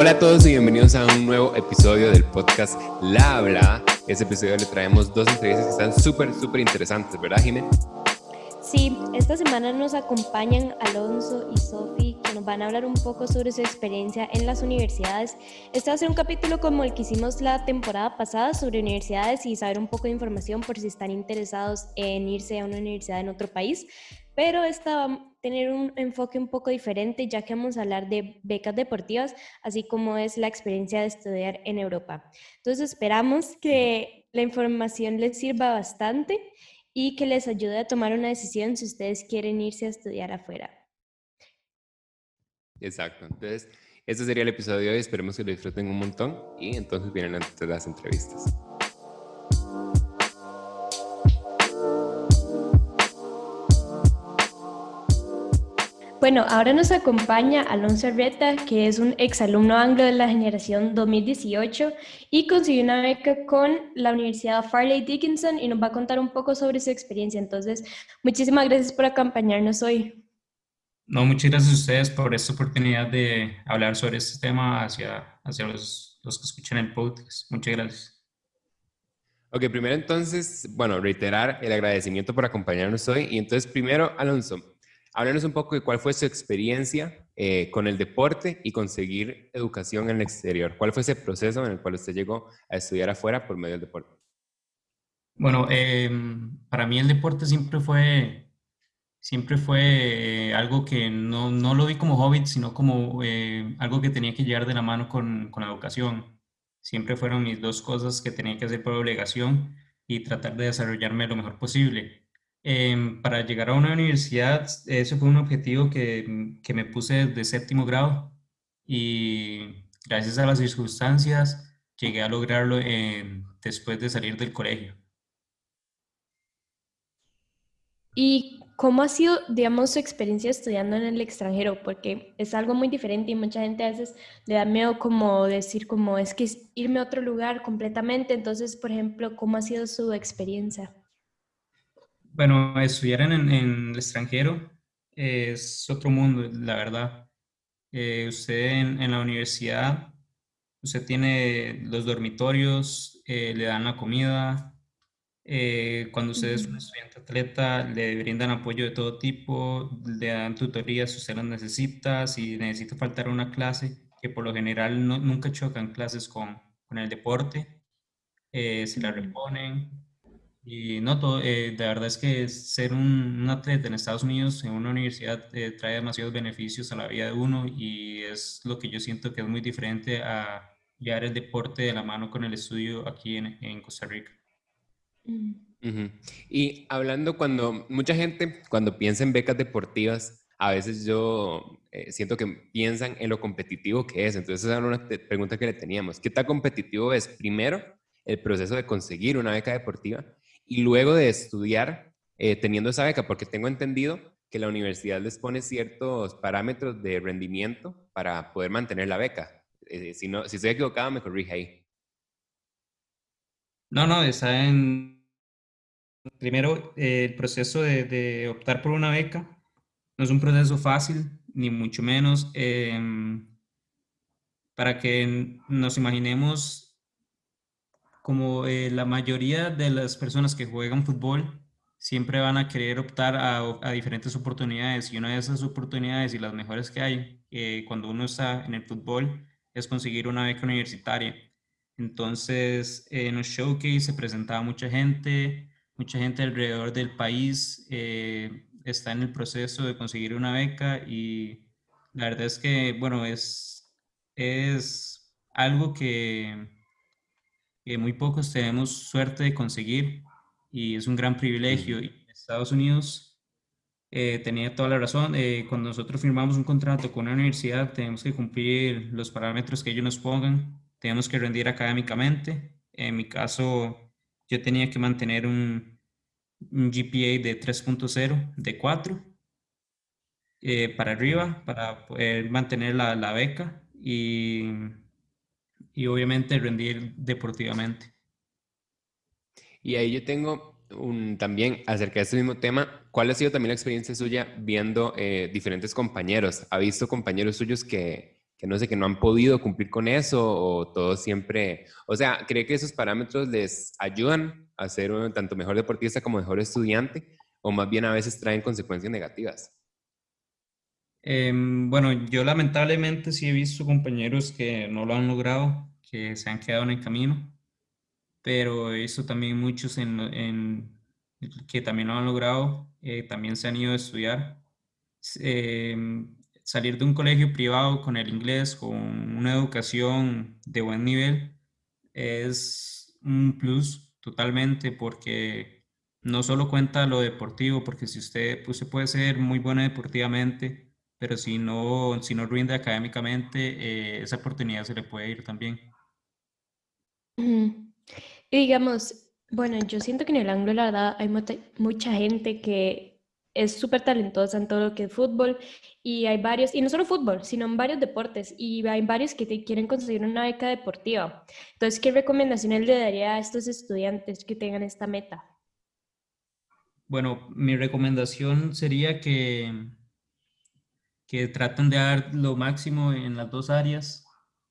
Hola a todos y bienvenidos a un nuevo episodio del podcast La Habla. Este episodio le traemos dos entrevistas que están súper, súper interesantes, ¿verdad, Jiménez? Sí, esta semana nos acompañan Alonso y Sofi, que nos van a hablar un poco sobre su experiencia en las universidades. Este va a ser un capítulo como el que hicimos la temporada pasada sobre universidades y saber un poco de información por si están interesados en irse a una universidad en otro país. Pero esta tener un enfoque un poco diferente, ya que vamos a hablar de becas deportivas, así como es la experiencia de estudiar en Europa. Entonces esperamos que la información les sirva bastante y que les ayude a tomar una decisión si ustedes quieren irse a estudiar afuera. Exacto. Entonces, este sería el episodio de hoy. Esperemos que lo disfruten un montón y entonces vienen las entrevistas. Bueno, ahora nos acompaña Alonso Reta, que es un exalumno anglo de la generación 2018 y consiguió una beca con la Universidad Farley Dickinson y nos va a contar un poco sobre su experiencia. Entonces, muchísimas gracias por acompañarnos hoy. No, muchas gracias a ustedes por esta oportunidad de hablar sobre este tema hacia, hacia los, los que escuchan el podcast. Muchas gracias. Ok, primero entonces, bueno, reiterar el agradecimiento por acompañarnos hoy. Y entonces, primero, Alonso, Háblanos un poco de cuál fue su experiencia eh, con el deporte y conseguir educación en el exterior. ¿Cuál fue ese proceso en el cual usted llegó a estudiar afuera por medio del deporte? Bueno, em, para mí el deporte siempre fue, siempre fue eh, algo que no, no, lo vi como hobby, sino como eh, algo que tenía que llevar de la mano con, con la educación. Siempre fueron mis dos cosas que tenía que hacer por obligación y tratar de desarrollarme lo mejor posible. Em, para llegar a una universidad, eso fue un objetivo que, que me puse desde séptimo grado y gracias a las circunstancias llegué a lograrlo después de salir del colegio. ¿Y cómo ha sido, digamos, su experiencia estudiando en el extranjero? Porque es algo muy diferente y mucha gente a veces le da miedo como decir como es que irme a otro lugar completamente. Entonces, por ejemplo, ¿cómo ha sido su experiencia? Bueno, estudiar en, el extranjero es otro mundo, la verdad. Eh, usted en, la universidad, usted tiene los dormitorios, eh, le dan la comida. Eh, cuando usted es un estudiante atleta, le brindan apoyo de todo tipo, le dan tutorías si usted las necesita, si necesita faltar una clase, que por lo general nunca chocan clases con, con el deporte, se la reponen. Y no, todo, eh, de verdad es que ser un, atleta en Estados Unidos, en una universidad, eh, trae demasiados beneficios a la vida de uno y es lo que yo siento que es muy diferente a llevar el deporte de la mano con el estudio aquí en, en Costa Rica. Mm. Y hablando cuando mucha gente, cuando piensa en becas deportivas, a veces yo eh, siento que piensan en lo competitivo que es. Entonces, esa era una pregunta que le teníamos. ¿Qué tan competitivo es, primero, el proceso de conseguir una beca deportiva? Y luego de estudiar eh, teniendo esa beca, porque tengo entendido que la universidad les pone ciertos parámetros de rendimiento para poder mantener la beca. Eh, si, no, si estoy equivocado, me corrige ahí. No, no, está en... Primero, eh, el proceso de, optar por una beca no es un proceso fácil, ni mucho menos. Em, para que nos imaginemos como eh, la mayoría de las personas que juegan fútbol siempre van a querer optar a, diferentes oportunidades y una de esas oportunidades y las mejores que hay eh, cuando uno está en el fútbol es conseguir una beca universitaria. Entonces, en los showcase se presentaba mucha gente, mucha gente alrededor del país eh, está en el proceso de conseguir una beca y la verdad es que, bueno, es, es algo que muy pocos tenemos suerte de conseguir y es un gran privilegio. Y Estados Unidos eh, tenía toda la razón. Eh, cuando nosotros firmamos un contrato con una universidad, tenemos que cumplir los parámetros que ellos nos pongan, tenemos que rendir académicamente. En mi caso, yo tenía que mantener un, un GPA de 3.0, de 4, eh, para arriba, para poder mantener la, la beca. Y y obviamente rendir deportivamente. Y ahí yo tengo un, también acerca de este mismo tema, ¿cuál ha sido también la experiencia suya viendo eh, diferentes compañeros? ¿Ha visto compañeros suyos que que no sé, que no han podido cumplir con eso o todo siempre, o sea, ¿cree que esos parámetros les ayudan a ser un, tanto mejor deportista como mejor estudiante o más bien a veces traen consecuencias negativas? Em, bueno, yo lamentablemente sí he visto compañeros que no lo han logrado, que se han quedado en el camino, pero he visto también muchos en, que también lo han logrado, eh, también se han ido a estudiar. Em, salir de un colegio privado con el inglés, con una educación de buen nivel, es un plus totalmente porque no solo cuenta lo deportivo, porque si usted, pues, puede ser muy bueno deportivamente, pero si no, si no rinde académicamente, eh, esa oportunidad se le puede ir también. Y digamos, bueno, yo siento que en el ángulo, la verdad, hay mucha gente que es súper talentosa en todo lo que es fútbol y hay varios, y no solo fútbol, sino en varios deportes y hay varios que te quieren conseguir una beca deportiva. Entonces, ¿qué recomendaciones le daría a estos estudiantes que tengan esta meta? Bueno, mi recomendación sería que, que traten de dar lo máximo en las dos áreas,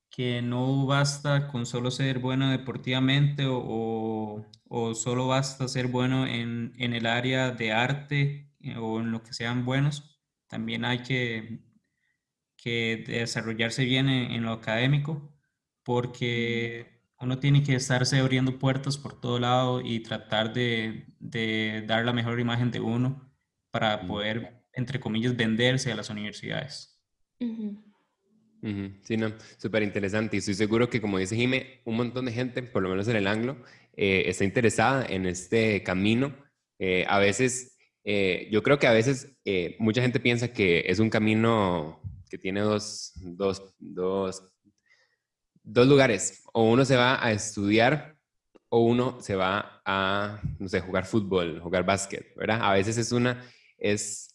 que no basta con solo ser bueno deportivamente o, o, solo basta ser bueno en, en el área de arte eh, o en lo que sean buenos, también hay que, que desarrollarse bien en, lo académico, porque uno tiene que estarse abriendo puertas por todo lado y tratar de, de dar la mejor imagen de uno para poder, entre comillas, venderse a las universidades. Sí, no, súper interesante. Y estoy seguro que, como dice Jime, un montón de gente, por lo menos en el anglo, eh, está interesada en este camino. Eh, a veces eh, yo creo que a veces eh, mucha gente piensa que es un camino que tiene dos, dos, dos, dos lugares. O uno se va a estudiar o uno se va a, no sé, jugar fútbol, jugar básquet, ¿verdad? A veces es una, es,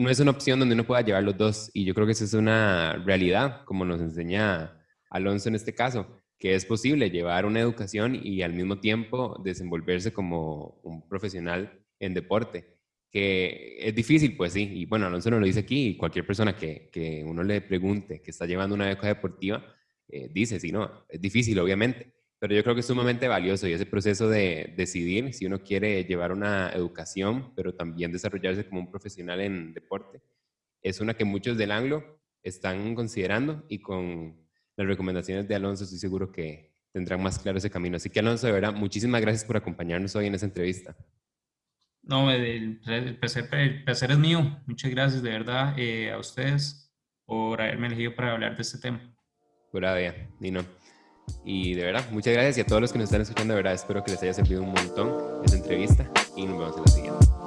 no es una opción donde uno pueda llevar los dos. Y yo creo que esa es una realidad, como nos enseña Alonso en este caso, que es posible llevar una educación y al mismo tiempo desenvolverse como un profesional en deporte, que es difícil, pues sí, y bueno, Alonso nos lo dice aquí, y cualquier persona que, que uno le pregunte que está llevando una beca deportiva, eh, dice, sí, no, es difícil, obviamente, pero yo creo que es sumamente valioso y ese proceso de decidir si uno quiere llevar una educación, pero también desarrollarse como un profesional en deporte, es una que muchos del anglo están considerando y con las recomendaciones de Alonso estoy seguro que tendrán más claro ese camino. Así que Alonso, de verdad, muchísimas gracias por acompañarnos hoy en esta entrevista. No, el, placer, es mío. Muchas gracias de verdad eh, a ustedes por haberme elegido para hablar de este tema. Pura vida, Nino. Y de verdad, muchas gracias y a todos los que nos están escuchando, de verdad, espero que les haya servido un montón esta entrevista y nos vemos en la siguiente.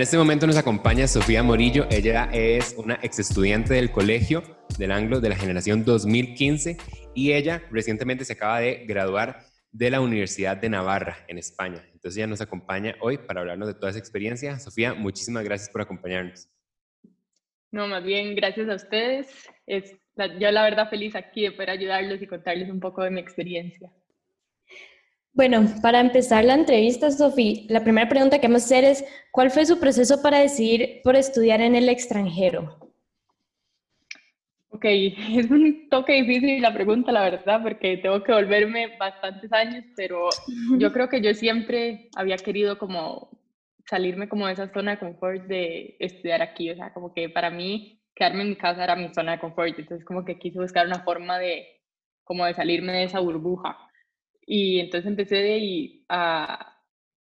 en este momento nos acompaña Sofía Morillo. Ella es una ex estudiante del colegio del Anglo de la generación 2015 y ella recientemente se acaba de graduar de la Universidad de Navarra en España. Entonces ella nos acompaña hoy para hablarnos de toda esa experiencia. Sofía, muchísimas gracias por acompañarnos. No, más bien gracias a ustedes. Es, yo la verdad feliz aquí de poder ayudarlos y contarles un poco de mi experiencia. Bueno, para empezar la entrevista, Sofía, la primera pregunta que vamos a hacer es, ¿cuál fue su proceso para decidir por estudiar en el extranjero? Ok, es un toque difícil la pregunta, la verdad, porque tengo que volverme bastantes años, pero yo creo que yo siempre había querido como salirme como de esa zona de confort de estudiar aquí, o sea, como que para mí quedarme en mi casa era mi zona de confort, entonces como que quise buscar una forma de como de salirme de esa burbuja. Y entonces empecé de a,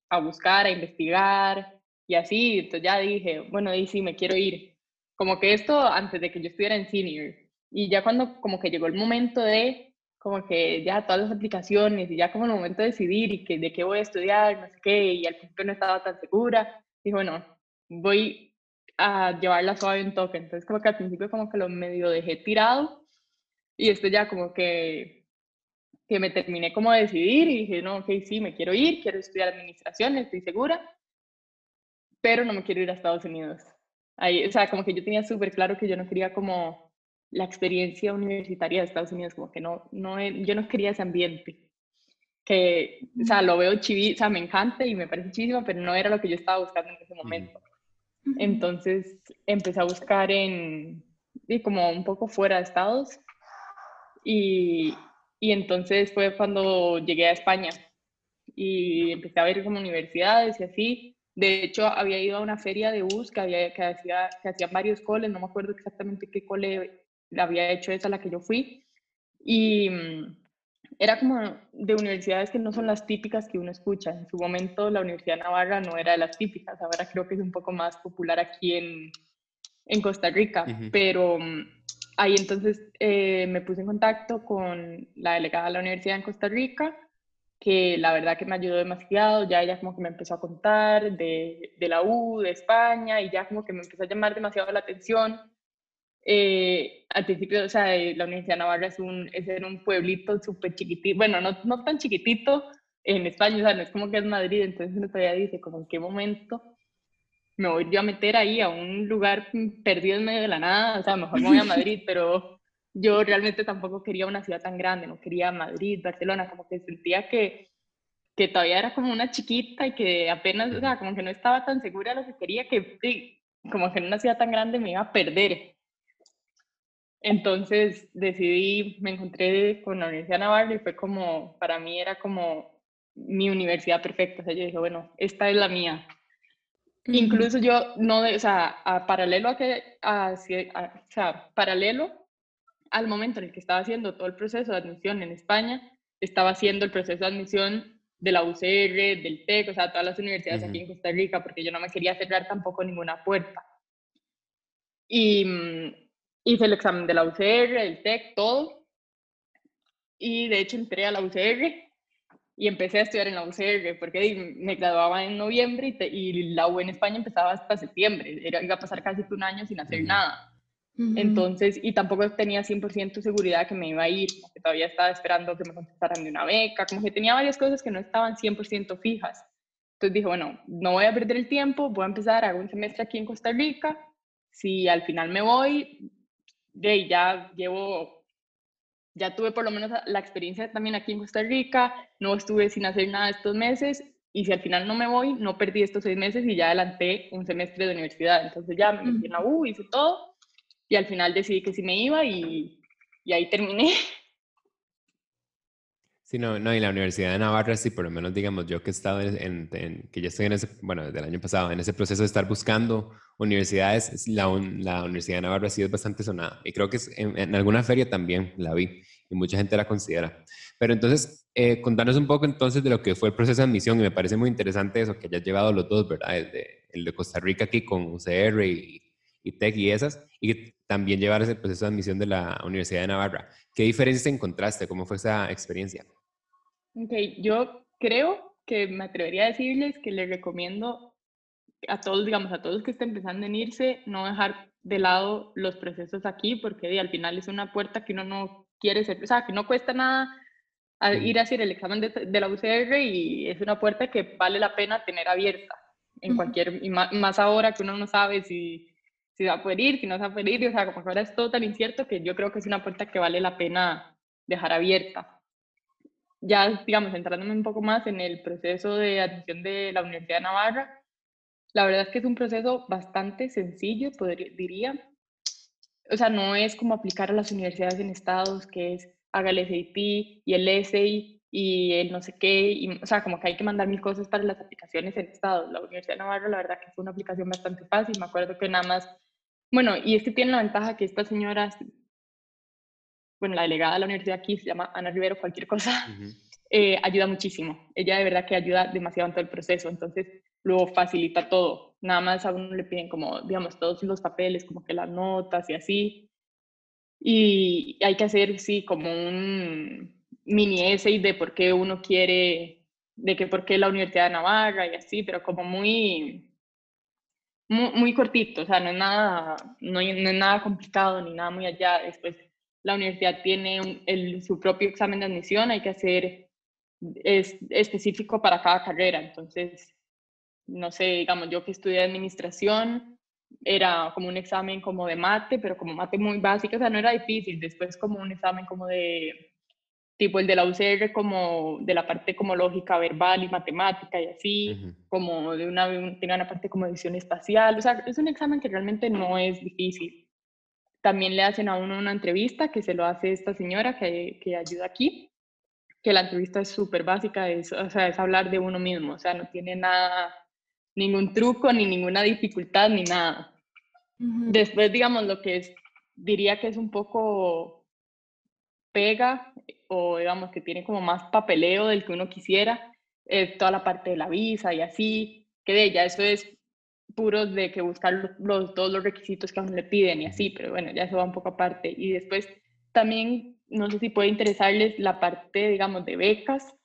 a buscar, a investigar y así. Entonces ya dije, bueno, y sí, me quiero ir. Como que esto antes de que yo estuviera en senior. Y ya cuando como que llegó el momento de, como que ya todas las aplicaciones y ya como el momento de decidir y que de qué voy a estudiar, no sé qué, y al principio no estaba tan segura, dije, bueno, voy a llevarla suave un toque. Entonces como que al principio como que lo medio dejé tirado y esto ya como que que me terminé como de decidir y dije, no, ok, sí, me quiero ir, quiero estudiar administración, estoy segura, pero no me quiero ir a Estados Unidos. Ahí, o sea, como que yo tenía súper claro que yo no quería como la experiencia universitaria de Estados Unidos, como que no, no, yo no quería ese ambiente. Que, o sea, lo veo chiví, o sea, me encanta y me parece chivísimo, pero no era lo que yo estaba buscando en ese momento. Entonces empecé a buscar en, y como un poco fuera de Estados. Y, y entonces fue cuando llegué a España y empecé a ver como universidades y así. De hecho, había ido a una feria de bus que, había, que, hacía, que hacían varios coles, no me acuerdo exactamente qué cole había hecho esa a la que yo fui. Y mm, era como de universidades que no son las típicas que uno escucha. En su momento la Universidad de Navarra no era de las típicas, ahora creo que es un poco más popular aquí en, en Costa Rica, pero mm, ahí entonces eh, me puse en contacto con la delegada de la universidad en Costa Rica que la verdad que me ayudó demasiado, ya ella como que me empezó a contar de, de la U, de España, y ya como que me empezó a llamar demasiado la atención. Eh, al principio, o sea, eh, la Universidad de Navarra es, un, es en un pueblito súper chiquitito, bueno, no, no tan chiquitito en España, o sea, no es como que es Madrid, entonces uno todavía dice, como en qué momento me voy yo a meter ahí a un lugar perdido en medio de la nada, o sea, mejor me voy a Madrid, pero yo realmente tampoco quería una ciudad tan grande, no quería Madrid, Barcelona, como que sentía que, que todavía era como una chiquita y que apenas, o sea, como que no estaba tan segura de lo que quería, que como que en una ciudad tan grande me iba a perder. Entonces decidí, me encontré con la Universidad de Navarra y fue como, para mí era como mi universidad perfecta. O sea, yo dije, bueno, esta es la mía. Incluso yo, no, o sea, a paralelo a que, a, o sea, paralelo al momento en el que estaba haciendo todo el proceso de admisión en España, estaba haciendo el proceso de admisión de la UCR, del TEC, o sea, todas las universidades aquí en Costa Rica, porque yo no me quería cerrar tampoco ninguna puerta. Y mm, hice el examen de la UCR, del TEC, todo. Y de hecho entré a la UCR y empecé a estudiar en la UCR, porque me graduaba en noviembre y, la U en España empezaba hasta septiembre. Era, iba a pasar casi un año sin hacer nada. Entonces, y tampoco tenía 100% seguridad que me iba a ir, que todavía estaba esperando que me contestaran de una beca, como que tenía varias cosas que no estaban 100% fijas. Entonces dije, bueno, no voy a perder el tiempo, voy a empezar, hago un semestre aquí en Costa Rica, si al final me voy, de ya llevo, ya tuve por lo menos la experiencia también aquí en Costa Rica, no estuve sin hacer nada estos meses, y si al final no me voy, no perdí estos seis meses y ya adelanté un semestre de universidad. Entonces ya me metí en la U, hice todo, y al final decidí que sí me iba y, y ahí terminé. Sí, no, no, y la Universidad de Navarra, sí, por lo menos digamos yo que he estado en, que ya estoy en ese, bueno, desde el año pasado, en ese proceso de estar buscando universidades, la, Universidad de Navarra sí es bastante sonada. Y creo que en, alguna feria también la vi y mucha gente la considera. Pero entonces, eh, contanos un poco entonces de lo que fue el proceso de admisión y me parece muy interesante eso, que hayas llevado los dos, ¿verdad? El de, el de Costa Rica aquí con UCR y, y TEC y esas, y también llevar ese proceso de admisión de la Universidad de Navarra. ¿Qué diferencias encontraste? ¿Cómo fue esa experiencia? Ok, yo creo que me atrevería a decirles que les recomiendo a todos, digamos, a todos que estén pensando en irse, no dejar de lado los procesos aquí, porque al final es una puerta que uno no quiere ser, o sea, que no cuesta nada ir a hacer el examen de, de, la UCR y es una puerta que vale la pena tener abierta en cualquier, y más, ahora que uno no sabe si si va a poder ir, si no se va a poder ir, o sea, como que ahora es todo tan incierto que yo creo que es una puerta que vale la pena dejar abierta. Ya, digamos, entrándome un poco más en el proceso de admisión de la Universidad de Navarra, la verdad es que es un proceso bastante sencillo, podría, diría. O sea, no es como aplicar a las universidades en estados, que es haga el SAT y el SAI y el no sé qué, y, o sea, como que hay que mandar mil cosas para las aplicaciones en estados. La Universidad de Navarra, la verdad que fue una aplicación bastante fácil, me acuerdo que nada más bueno, y es que tiene la ventaja que esta señora, bueno, la delegada de la universidad aquí se llama Ana Rivero, cualquier cosa, eh, ayuda muchísimo. Ella de verdad que ayuda demasiado en todo el proceso, entonces luego facilita todo. Nada más a uno le piden como, digamos, todos los papeles, como que las notas y así. Y hay que hacer, sí, como un mini essay de por qué uno quiere, de que por qué la Universidad de Navarra y así, pero como muy, muy, cortito, o sea, no es, nada, no, es nada complicado ni nada muy allá. Después la universidad tiene el, su propio examen de admisión, hay que hacer es específico para cada carrera. Entonces, no sé, digamos, yo que estudié administración, era como un examen como de mate, pero como mate muy básico, o sea, no era difícil. Después como un examen como de, tipo el de la UCR, como de la parte como lógica verbal y matemática y así, como de una, tenía una parte como edición espacial. O sea, es un examen que realmente no es difícil. También le hacen a uno una entrevista que se lo hace esta señora que, que ayuda aquí, que la entrevista es súper básica, es, o sea, es hablar de uno mismo, o sea, no tiene nada ningún truco, ni ninguna dificultad, ni nada. Después, digamos, lo que es, diría que es un poco pega o digamos que tiene como más papeleo del que uno quisiera, es toda la parte de la visa y así, que de ella eso es puro de que buscar los, todos los requisitos que a uno le piden y así, pero bueno, ya eso va un poco aparte. Y después también, no sé si puede interesarles la parte, digamos, de becas.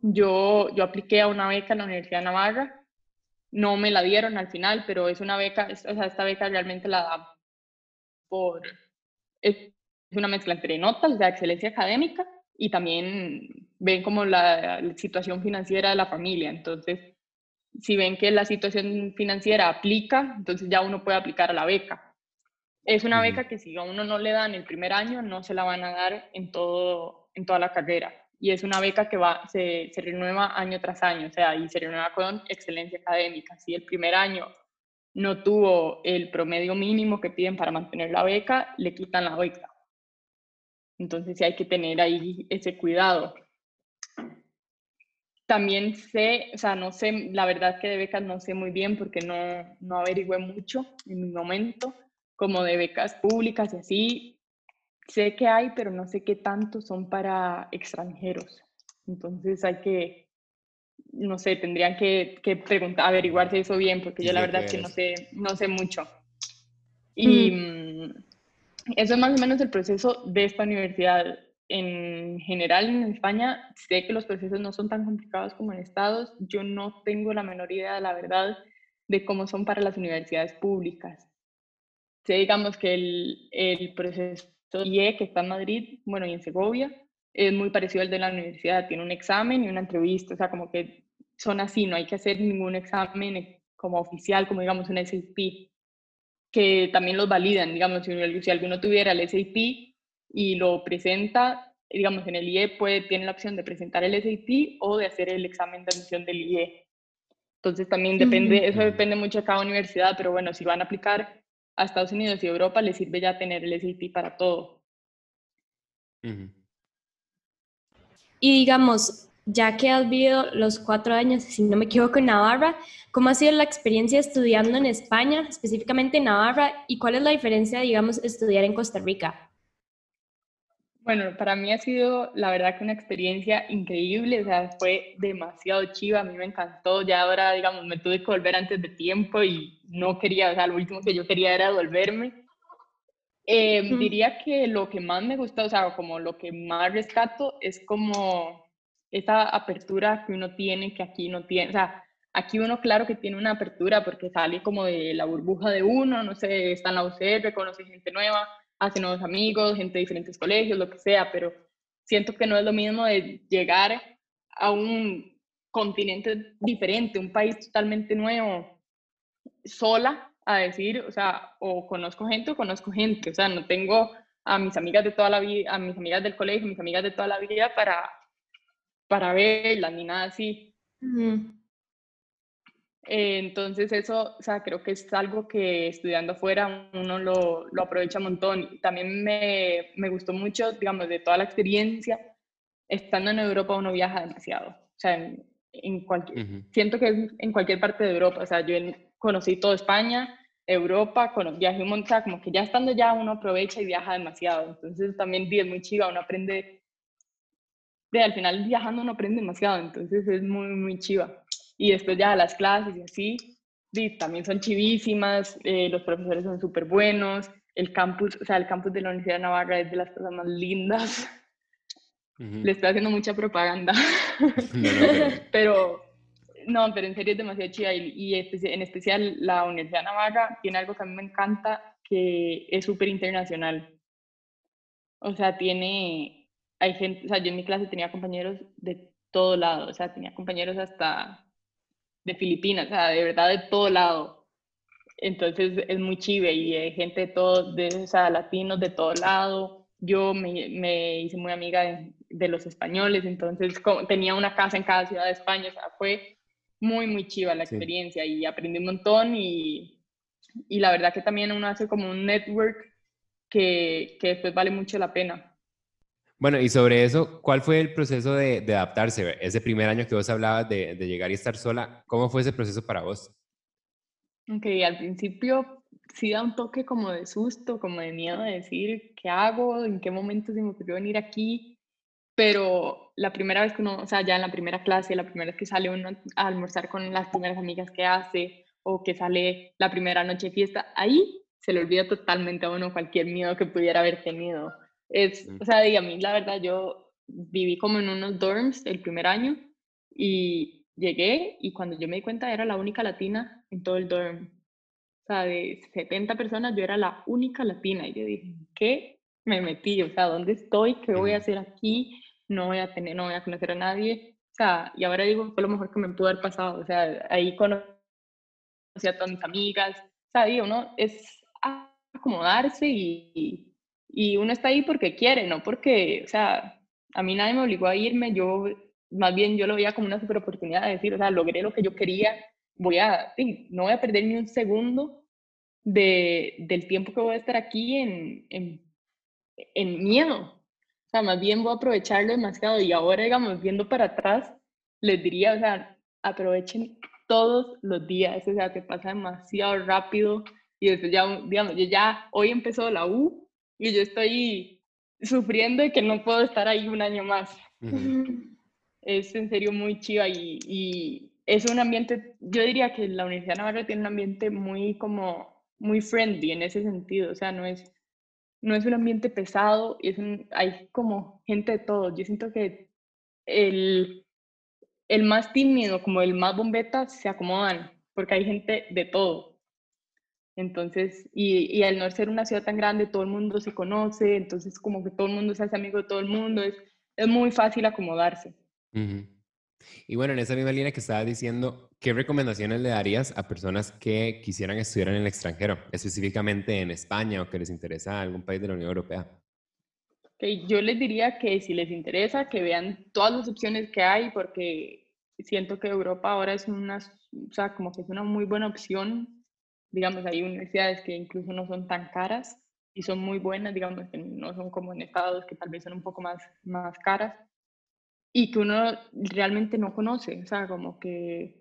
Yo, yo apliqué a una beca en la Universidad de Navarra no me la dieron al final, pero es una beca, o sea, esta beca realmente la da por, es una mezcla entre notas de excelencia académica y también ven como la, situación financiera de la familia. Entonces, si ven que la situación financiera aplica, entonces ya uno puede aplicar a la beca. Es una beca que si a uno no le dan el primer año, no se la van a dar en, todo, en toda la carrera y es una beca que va, se, se, renueva año tras año, o sea, y se renueva con excelencia académica. Si el primer año no tuvo el promedio mínimo que piden para mantener la beca, le quitan la beca. Entonces sí hay que tener ahí ese cuidado. También sé, o sea, no sé, la verdad que de becas no sé muy bien porque no, no averigüé mucho en mi momento, como de becas públicas y así, sé que hay, pero no sé qué tanto son para extranjeros. Entonces hay que, no sé, tendrían que, que preguntar, averiguarse eso bien, porque yo la verdad es que no sé, no sé mucho. Y mm, eso es más o menos el proceso de esta universidad. En general, en España, sé que los procesos no son tan complicados como en Estados. Yo no tengo la menor idea, la verdad, de cómo son para las universidades públicas. Sé, digamos, que el, el proceso IE, que está en Madrid, bueno, y en Segovia, es muy parecido al de la universidad, tiene un examen y una entrevista, o sea, como que son así, no hay que hacer ningún examen como oficial, como digamos un SAP, que también los validan, digamos, si, alguno tuviera el SAP y lo presenta, digamos, en el IE puede, tiene la opción de presentar el SAP o de hacer el examen de admisión del IE. Entonces también depende, eso depende mucho de cada universidad, pero bueno, si van a aplicar a Estados Unidos y Europa les sirve ya tener el SAT para todo. Y digamos, ya que has vivido los cuatro años, si no me equivoco, en Navarra, ¿cómo ha sido la experiencia estudiando en España, específicamente en Navarra, y cuál es la diferencia, digamos, estudiar en Costa Rica? Bueno, para mí ha sido la verdad que una experiencia increíble, o sea, fue demasiado chiva, a mí me encantó, ya ahora, digamos, me tuve que volver antes de tiempo y no quería, o sea, lo último que yo quería era volverme. Eh, diría que lo que más me gustó, o sea, como lo que más rescato es como esa apertura que uno tiene que aquí no tiene, o sea, aquí uno claro que tiene una apertura porque sale como de la burbuja de uno, no sé, está en la UCR, conoce gente nueva, hace nuevos amigos, gente de diferentes colegios, lo que sea, pero siento que no es lo mismo de llegar a un continente diferente, un país totalmente nuevo, sola, a decir, o sea, o conozco gente o conozco gente, o sea, no tengo a mis amigas de toda la vida, a mis amigas del colegio, mis amigas de toda la vida para, para verlas, ni nada así. Eh, entonces eso, o sea, creo que es algo que estudiando afuera uno lo, lo aprovecha un montón. También me, me, gustó mucho, digamos, de toda la experiencia, estando en Europa uno viaja demasiado. O sea, en, en cualquier, siento que es en cualquier parte de Europa. O sea, yo conocí toda España, Europa, con, viajé un montón, como que ya estando ya uno aprovecha y viaja demasiado. Entonces también es muy chiva, uno aprende, de, al final viajando uno aprende demasiado, entonces es muy, muy chiva y después ya las clases y así, y también son chivísimas, eh, los profesores son súper buenos, el campus, o sea, el campus de la Universidad de Navarra es de las cosas más lindas. Le estoy haciendo mucha propaganda. pero, no, pero en serio es demasiado chida y, y, en especial la Universidad de Navarra tiene algo que a mí me encanta, que es súper internacional. O sea, tiene, hay gente, o sea, yo en mi clase tenía compañeros de todo lado, o sea, tenía compañeros hasta de Filipinas, o sea, de verdad de todo lado. entonces es muy chive y hay gente de todo, de, o sea, latinos de todo lado. Yo me, me hice muy amiga de, de los españoles, entonces como, tenía una casa en cada ciudad de España, o sea, fue muy, muy chiva la experiencia y aprendí un montón y, y, la verdad que también uno hace como un network que, que después vale mucho la pena. Bueno, y sobre eso, ¿cuál fue el proceso de, de adaptarse? Ese primer año que vos hablabas de, de, llegar y estar sola, ¿cómo fue ese proceso para vos? Ok, al principio sí da un toque como de susto, como de miedo de decir, ¿qué hago? ¿En qué momento se me ocurrió venir aquí? Pero la primera vez que uno, o sea, ya en la primera clase, la primera vez que sale uno a almorzar con las primeras amigas que hace, o que sale la primera noche de fiesta, ahí se le olvida totalmente a uno cualquier miedo que pudiera haber tenido. Es, o sea, a mí la verdad, yo viví como en unos dorms el primer año y llegué y cuando yo me di cuenta era la única latina en todo el dorm. O sea, de 70 personas yo era la única latina y yo dije, ¿qué me metí? O sea, ¿dónde estoy? ¿Qué voy a hacer aquí? No voy a tener, no voy a conocer a nadie. O sea, y ahora digo, fue lo mejor que me pudo haber pasado. O sea, ahí conocí a todas mis amigas. O sea, digo, ¿no? Es acomodarse y, y uno está ahí porque quiere, no porque, o sea, a mí nadie me obligó a irme, yo más bien yo lo veía como una super oportunidad de decir, o sea, logré lo que yo quería, voy a, sí, no voy a perder ni un segundo de, del tiempo que voy a estar aquí en, en, en miedo. O sea, más bien voy a aprovecharlo demasiado y ahora, digamos, viendo para atrás, les diría, o sea, aprovechen todos los días, o sea, te pasa demasiado rápido y después ya, digamos, yo ya, hoy empezó la U y yo estoy sufriendo de que no puedo estar ahí un año más. Es en serio muy chiva y, y, es un ambiente, yo diría que la Universidad de Navarra tiene un ambiente muy como, muy friendly en ese sentido, o sea, no es, no es un ambiente pesado, y es un, hay como gente de todo. Yo siento que el, el más tímido como el más bombeta se acomodan, porque hay gente de todo. Entonces, y, y, al no ser una ciudad tan grande, todo el mundo se conoce, entonces como que todo el mundo se hace amigo de todo el mundo, es, es muy fácil acomodarse. Y bueno, en esa misma línea que estabas diciendo, ¿qué recomendaciones le darías a personas que quisieran estudiar en el extranjero, específicamente en España o que les interesa algún país de la Unión Europea? Okay, yo les diría que si les interesa, que vean todas las opciones que hay, porque siento que Europa ahora es una, o sea, como que es una muy buena opción digamos, hay universidades que incluso no son tan caras y son muy buenas, digamos, que no son como en estados que tal vez son un poco más, más caras y que uno realmente no conoce, o sea, como que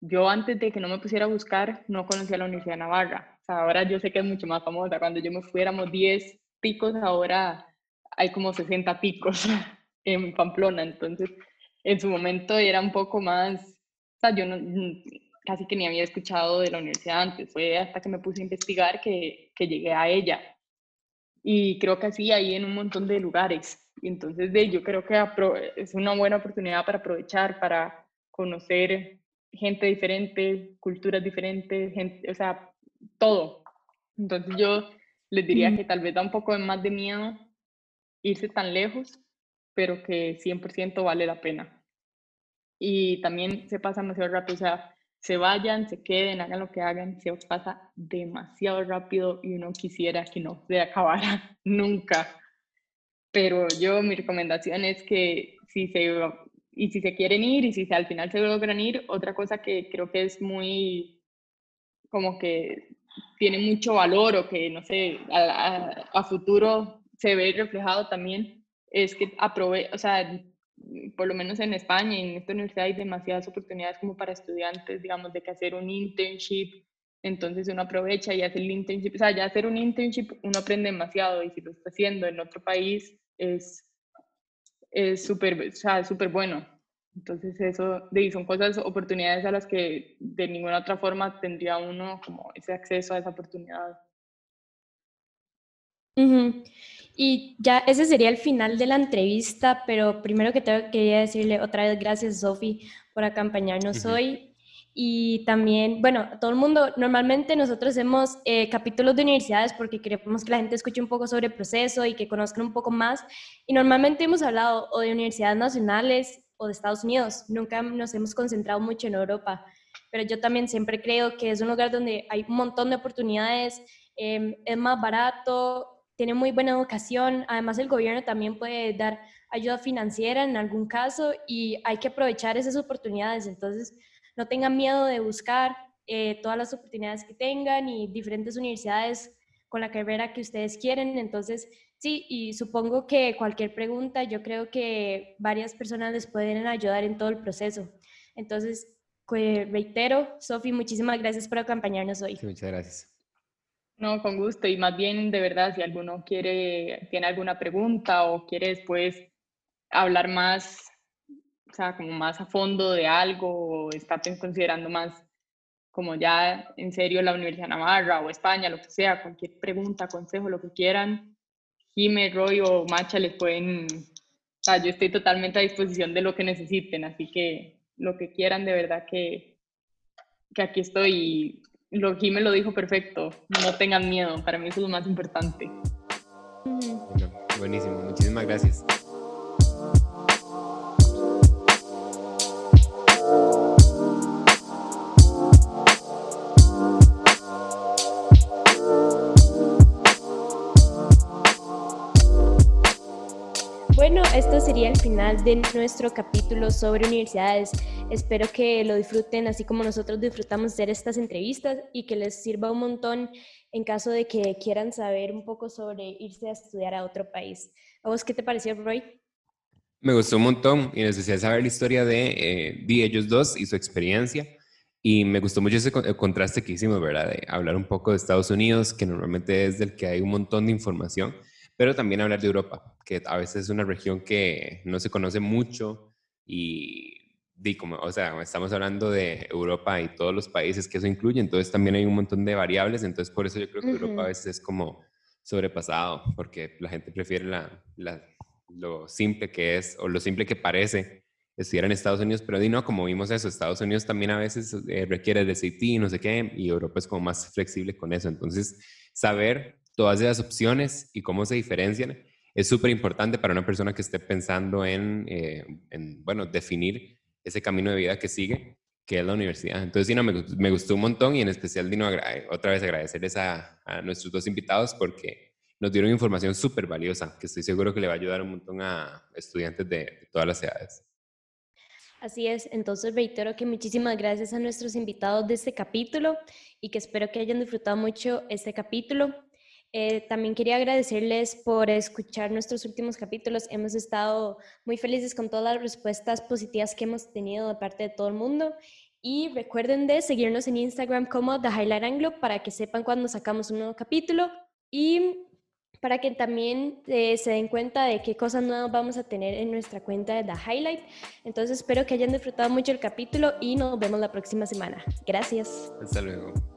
yo antes de que no me pusiera a buscar no conocía la Universidad de Navarra, o sea, ahora yo sé que es mucho más famosa, cuando yo me fui éramos 10 picos, ahora hay como 60 picos en Pamplona, entonces en su momento era un poco más, o sea, yo no, casi que ni había escuchado de la universidad antes. Fue hasta que me puse a investigar que, que llegué a ella. Y creo que así hay en un montón de lugares. Y entonces de, yo creo que es una buena oportunidad para aprovechar, para conocer gente diferente, culturas diferentes, gente, o sea, todo. Entonces yo les diría que tal vez da un poco más de miedo irse tan lejos, pero que 100% vale la pena. Y también se pasa demasiado rápido, o sea, se vayan, se queden, hagan lo que hagan, se pasa demasiado rápido y uno quisiera que no se acabara nunca. Pero yo, mi recomendación es que si se, y si se quieren ir y si al final se logran ir, otra cosa que creo que es muy, como que tiene mucho valor o que, no sé, a futuro se ve reflejado también, es que aprove o sea, por lo menos en España, en esta universidad hay demasiadas oportunidades como para estudiantes, digamos, de que hacer un internship, entonces uno aprovecha y hace el internship, o sea, ya hacer un internship uno aprende demasiado y si lo está haciendo en otro país es súper es o sea, súper bueno. Entonces eso son cosas, oportunidades a las que de ninguna otra forma tendría uno como ese acceso a esa oportunidad. Y ya ese sería el final de la entrevista, pero primero que todo quería decirle otra vez gracias, Sofi, por acompañarnos hoy. Y también, bueno, todo el mundo, normalmente nosotros hacemos eh, capítulos de universidades porque queremos que la gente escuche un poco sobre el proceso y que conozcan un poco más. Y normalmente hemos hablado o de universidades nacionales o de Estados Unidos, nunca nos hemos concentrado mucho en Europa pero yo también siempre creo que es un lugar donde hay un montón de oportunidades, em, es más barato, tiene muy buena educación, además el gobierno también puede dar ayuda financiera en algún caso y hay que aprovechar esas oportunidades, entonces no tengan miedo de buscar eh, todas las oportunidades que tengan y diferentes universidades con la carrera que ustedes quieren, entonces Sí, y supongo que cualquier pregunta, yo creo que varias personas les pueden ayudar en todo el proceso. Entonces, reitero, Sofi, muchísimas gracias por acompañarnos hoy. muchas gracias. No, con gusto. Y más bien, de verdad, si alguno quiere, tiene alguna pregunta o quiere después hablar más, o sea, como más a fondo de algo o está considerando más como ya en serio la Universidad de Navarra o España, lo que sea, cualquier pregunta, consejo, lo que quieran, Jime, Roy o Macha les pueden, o sea, yo estoy totalmente a disposición de lo que necesiten, así que lo que quieran de verdad que, que aquí estoy. Lo Jime lo dijo perfecto, no tengan miedo, para mí eso es lo más importante. buenísimo, muchísimas gracias. Esto sería el final de nuestro capítulo sobre universidades. Espero que lo disfruten así como nosotros disfrutamos hacer estas entrevistas y que les sirva un montón en caso de que quieran saber un poco sobre irse a estudiar a otro país. ¿A vos qué te pareció, Roy? Me gustó un montón y necesité saber la historia de, eh, de ellos dos y su experiencia. Y me gustó mucho ese contraste que hicimos, ¿verdad? De hablar un poco de Estados Unidos, que normalmente es del que hay un montón de información, pero también hablar de Europa, que a veces es una región que no se conoce mucho y, como, o sea, estamos hablando de Europa y todos los países que eso incluye, entonces también hay un montón de variables, entonces por eso yo creo que Europa a veces es como sobrepasado, porque la gente prefiere la, lo simple que es o lo simple que parece estudiar en Estados Unidos, pero di no, como vimos eso, Estados Unidos también a veces eh, requiere de CIT, no sé qué, y Europa es como más flexible con eso. Entonces, saber todas esas opciones y cómo se diferencian es súper importante para una persona que esté pensando en, eh, bueno, definir ese camino de vida que sigue, que es la universidad. Entonces, Dino, me, me gustó un montón y en especial, Dino, otra vez agradecerles a, a nuestros dos invitados porque nos dieron información súper valiosa, que estoy seguro que le va a ayudar un montón a estudiantes de, de todas las edades. Así es, entonces reitero que muchísimas gracias a nuestros invitados de este capítulo y que espero que hayan disfrutado mucho este capítulo. Eh, también quería agradecerles por escuchar nuestros últimos capítulos. Hemos estado muy felices con todas las respuestas positivas que hemos tenido de parte de todo el mundo. Y recuerden de seguirnos en Instagram como The Highlight Anglo para que sepan cuando sacamos un nuevo capítulo y para que también eh, se den cuenta de qué cosas nuevas vamos a tener en nuestra cuenta de The Highlight. Entonces espero que hayan disfrutado mucho el capítulo y nos vemos la próxima semana. Gracias. Hasta luego.